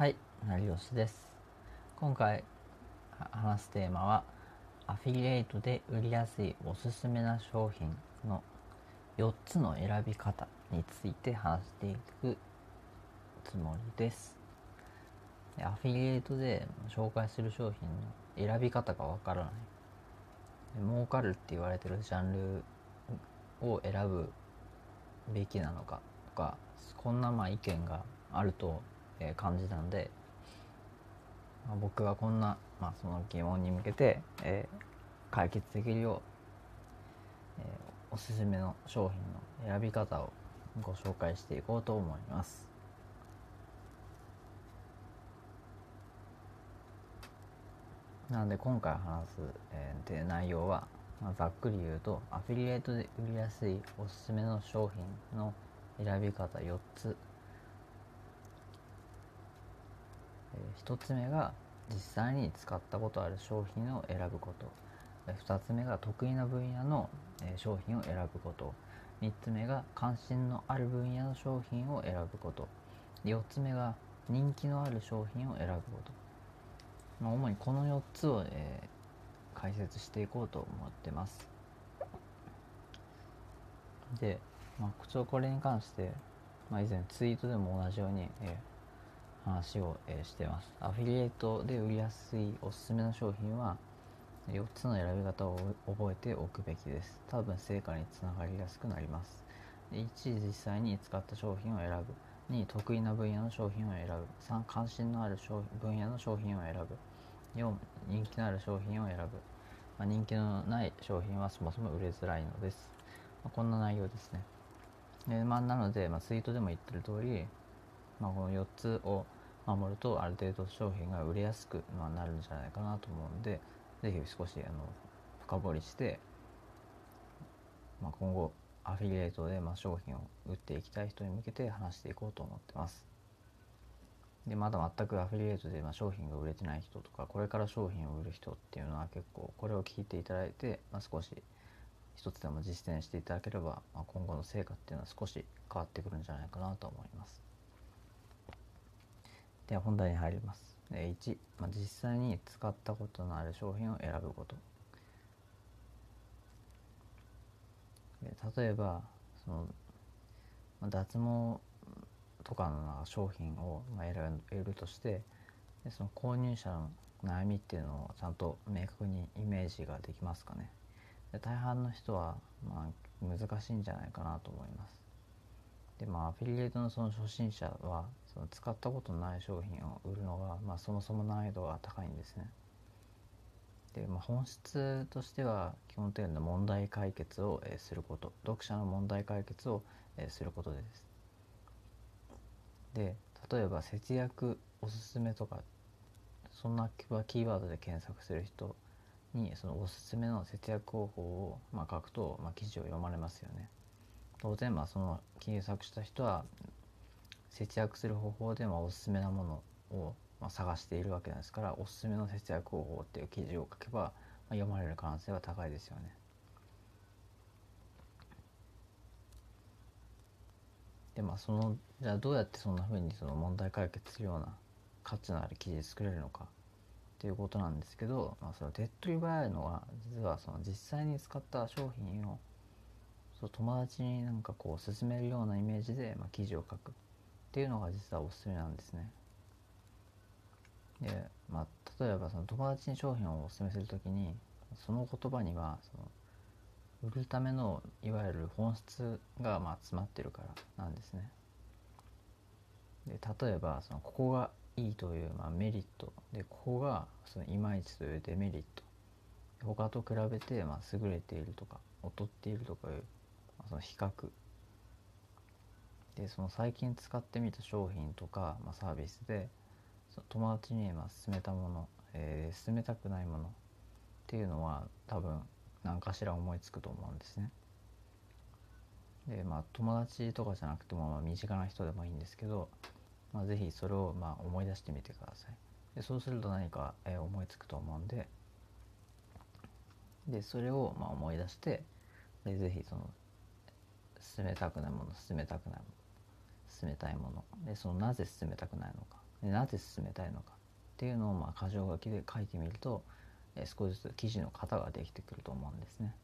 はい、成吉です。今回話すテーマはアフィリエイトで売りやすいおすすめな商品の4つの選び方について話していくつもりです。アフィリエイトで紹介する商品の選び方がわからない。儲かるって言われてるジャンルを選ぶべきなのかとかこんなまあ意見があるとえー感じたんで、まあ僕がこんな、まあ、その疑問に向けて、えー解決できるよう、えーおすすめの商品の選び方をご紹介していこうと思います。なので今回話す、えーで内容は、まあ、ざっくり言うとアフィリエイトで売りやすいおすすめの商品の選び方4つえー1つ目が実際に使ったことある商品を選ぶこと。2つ目が得意な分野のえー商品を選ぶこと。3つ目が関心のある分野の商品を選ぶこと。4つ目が人気のある商品を選ぶこと、まあ、主にこの4つを、えー解説していこうと思ってます。で、まあ、ちこれに関して、まあ、以前ツイートでも同じように、えー話を、えーしてます。アフィリエイトで売りやすいおすすめの商品は4つの選び方を覚えておくべきです。多分成果につながりやすくなります。1実際に使った商品を選ぶ。2得意な分野の商品を選ぶ。3関心のある商分野の商品を選ぶ。4人気のある商品を選ぶ、まあ、人気のない商品はそもそも売れづらいのです、まあこんな内容ですね。で、まあ、なので、まあ、ツイートでも言ってる通りまあ、この4つを守るとある程度商品が売れやすくまなるんじゃないかなと思うんでぜひ少しあの深掘りして、まあ、今後アフィリエイトでま商品を売っていきたい人に向けて話していこうと思ってます。でまだ全くアフィリエイトでま商品が売れてない人とかこれから商品を売る人っていうのは結構これを聞いていただいて、まあ、少し一つでも実践していただければ、まあ、今後の成果っていうのは少し変わってくるんじゃないかなと思います。では本題に入ります。1、まあ、実際に使ったことのある商品を選ぶこと。例えばその、ま、脱毛とかの商品を選べるとしてでその購入者の悩みっていうのをちゃんと明確にイメージができますかね。で大半の人はまあ難しいんじゃないかなと思います。でまあアフィリエイトのその初心者はその使ったことのない商品を売るのが、まあ、そもそも難易度が高いんですね。で、まあ、本質としては基本的な問題解決を、すること読者の問題解決を、することです。で例えば節約おすすめとかそんなキーワードで検索する人にそのおすすめの節約方法を、ま、書くと、まあ、記事を読まれますよね。当然まあその検索した人は節約する方法でもおすすめなものをまあ探しているわけですからおすすめの節約方法っていう記事を書けば、ま、読まれる可能性は高いですよね。でまあそのじゃあどうやってそんな風にその問題解決するような価値のある記事作れるのかっていうことなんですけど、まあ、その手っ取り早いのは実はその実際に使った商品をそう友達になんかこう勧めるようなイメージで、まあ、記事を書くっていうのが実はおすすめなんですね。で、まあ、例えばその友達に商品をお勧めするときにその言葉にはその売るためのいわゆる本質がまあ詰まってるからなんですね。で例えばそのここがいいというまあメリットでここがそのいまいちというデメリット他と比べてまあ優れているとか劣っているとかいう、その比較でその最近使ってみた商品とか、まあ、サービスで友達にまあ勧めたもの、えー勧めたくないものっていうのは多分何かしら思いつくと思うんですね。でまあ友達とかじゃなくても、まあ、身近な人でもいいんですけど、まあ、ぜひそれをまあ思い出してみてください。でそうすると何か、えー思いつくと思うんででそれをまあ思い出してでぜひその進めたくないもの進めたくないもの進めたいものでそのなぜ進めたくないのかなぜ進めたいのかっていうのをまあ箇条書きで書いてみると、えー、少しずつ記事の型ができてくると思うんですね。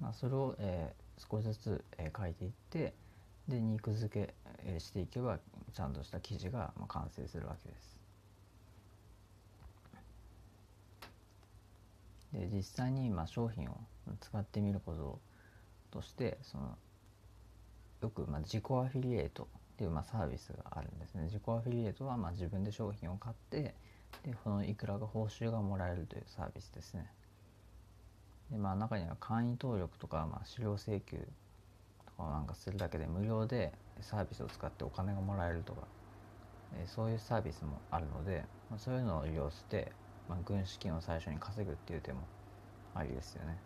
まあ、それを、えー、少しずつ、えー、書いていってで肉付け、えー、していけばちゃんとした記事が、まあ、完成するわけです。で実際にまあ商品を使ってみることとしてそのよくま自己アフィリエイトっていうまあサービスがあるんですね自己アフィリエイトはま自分で商品を買ってでこのいくらが報酬がもらえるというサービスですねでまあ中には会員登録とかまあ資料請求とかなんかするだけで無料でサービスを使ってお金がもらえるとかえそういうサービスもあるので、ま、そういうのを利用してまあ、軍資金を最初に稼ぐっていう手もありですよね。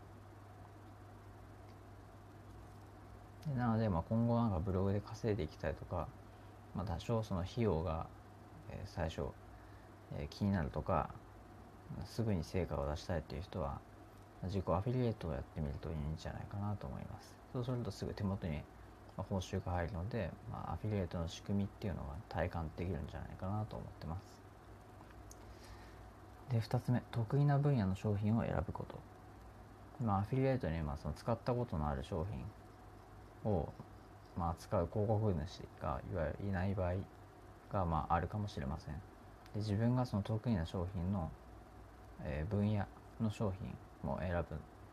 でなので、まあ、今後なんかブログで稼いでいきたいとか、まあ、多少その費用が、えー、最初、えー、気になるとかすぐに成果を出したいっていう人は自己アフィリエイトをやってみるといいんじゃないかなと思います。そうするとすぐ手元に報酬が入るので、まあ、アフィリエイトの仕組みっていうのが体感できるんじゃないかなと思ってます。で2つ目得意な分野の商品を選ぶことまあアフィリエイトにまあその使ったことのある商品をまあ使う広告主がいわゆるいない場合がまああるかもしれませんで自分がその得意な商品の、えー、分野の商品を選ぶっ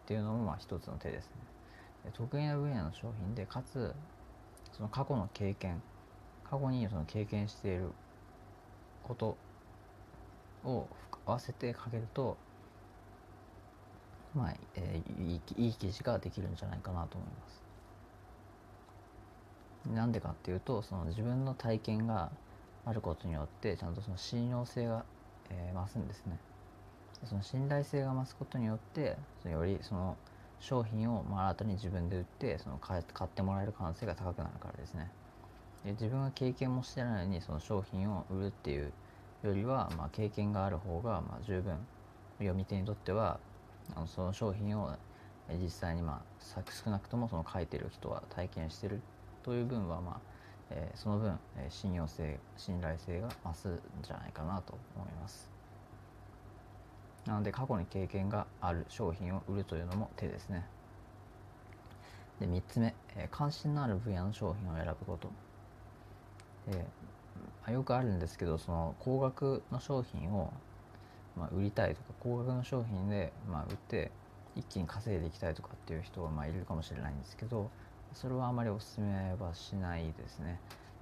ていうのもまあ一つの手ですね得意な分野の商品でかつその過去の経験過去にその経験していることを合わせてかけるとまあ、えー、いいいい記事ができるんじゃないかなと思います。なんでかっていうとその自分の体験があることによってちゃんとその信用性が、えー、増すんですね。その信頼性が増すことによってそのよりその商品をまあ新たに自分で売ってその買買ってもらえる可能性が高くなるからですね。で自分が経験もしてないのにその商品を売るっていうよりは、まあ、経験がある方が、まあ、十分読み手にとってはあのその商品を実際に、まあ、少なくともその書いてる人は体験してるという分は、まあえー、その分、えー、信用性信頼性が増すんじゃないかなと思います。なので過去に経験がある商品を売るというのも手ですね。で3つ目、えー、関心のある分野の商品を選ぶこと、えよくあるんですけどその高額の商品を、まあ、売りたいとか高額の商品で、まあ、売って一気に稼いでいきたいとかっていう人はまあいるかもしれないんですけどそれはあまりおすすめはしないですね。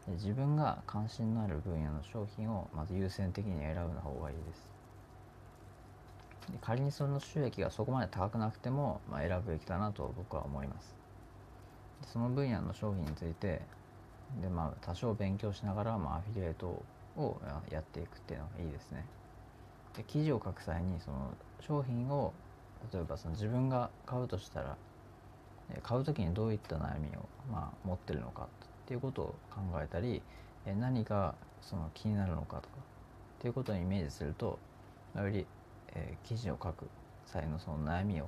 で自分が関心のある分野の商品をまず優先的に選ぶの方がいいです。で仮にその収益がそこまで高くなくても、まあ、選ぶべきだなと僕は思います。その分野の商品についてでまあ多少勉強しながら、まあ、アフィリエイトをやっていくっていうのがいいですね。で記事を書く際にその商品を例えばその自分が買うとしたら買う時にどういった悩みを、まあ、持ってるのかっていうことを考えたり何がその気になるのかとかっていうことをイメージするとより、えー、記事を書く際のその悩みを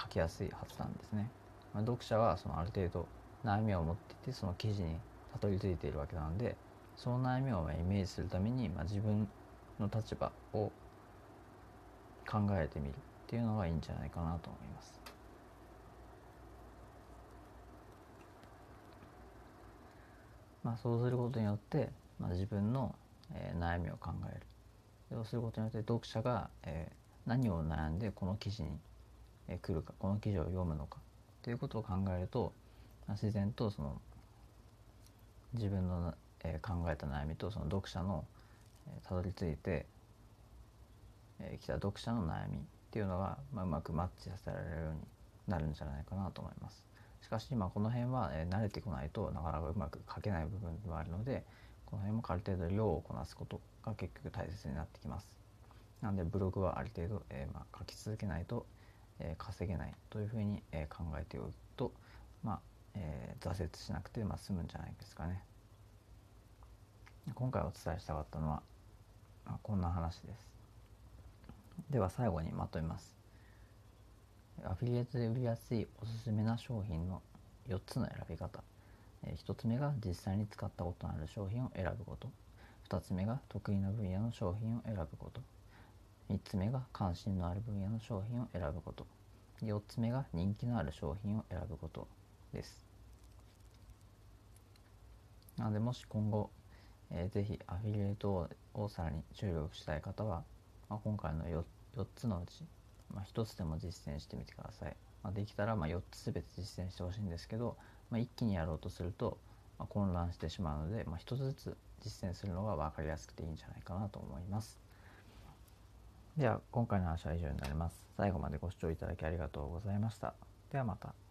書きやすいはずなんですね。まあ、読者はそのある程度悩みを持っていてその記事にたどり着いているわけなのでその悩みをイメージするために、まあ、自分の立場を考えてみるっていうのがいいんじゃないかなと思います。まあ、そうすることによって、まあ、自分の、えー、悩みを考えるそうすることによって読者が、えー、何を悩んでこの記事に、えー、来るかこの記事を読むのかということを考えるとまあ自然とその自分の、えー、考えた悩みとその読者のたど、えー、り着いてき、えー、た読者の悩みっていうのが、まあ、うまくマッチさせられるようになるんじゃないかなと思います。しかし、まあ、この辺は、慣れてこないとなかなかうまく書けない部分ではあるのでこの辺もある程度量をこなすことが結局大切になってきます。なのでブログはある程度、えまあ、書き続けないと、え、稼げないというふうに、え、考えておくと、まあ、え、挫折しなくて、まあ、済むんじゃないですかね。今回お伝えしたかったのは、あ、こんな話です。では最後にまとめます。アフィリエイトで売りやすいおすすめな商品の4つの選び方。え1つ目が実際に使ったことのある商品を選ぶこと。2つ目が得意な分野の商品を選ぶこと。3つ目が関心のある分野の商品を選ぶこと。4つ目が人気のある商品を選ぶことです。なのでもし今後、えー、ぜひアフィリエイトをさらに注力したい方は、まあ、今回の 4, 4つのうち、まあ、1つでも実践してみてください、まあ、できたらま4つ全て実践してほしいんですけど、まあ一気にやろうとすると、ま混乱してしまうので、ま1つずつ実践するのが分かりやすくていいんじゃないかなと思います。では今回の話は以上になります。最後までご視聴いただきありがとうございました。ではまた。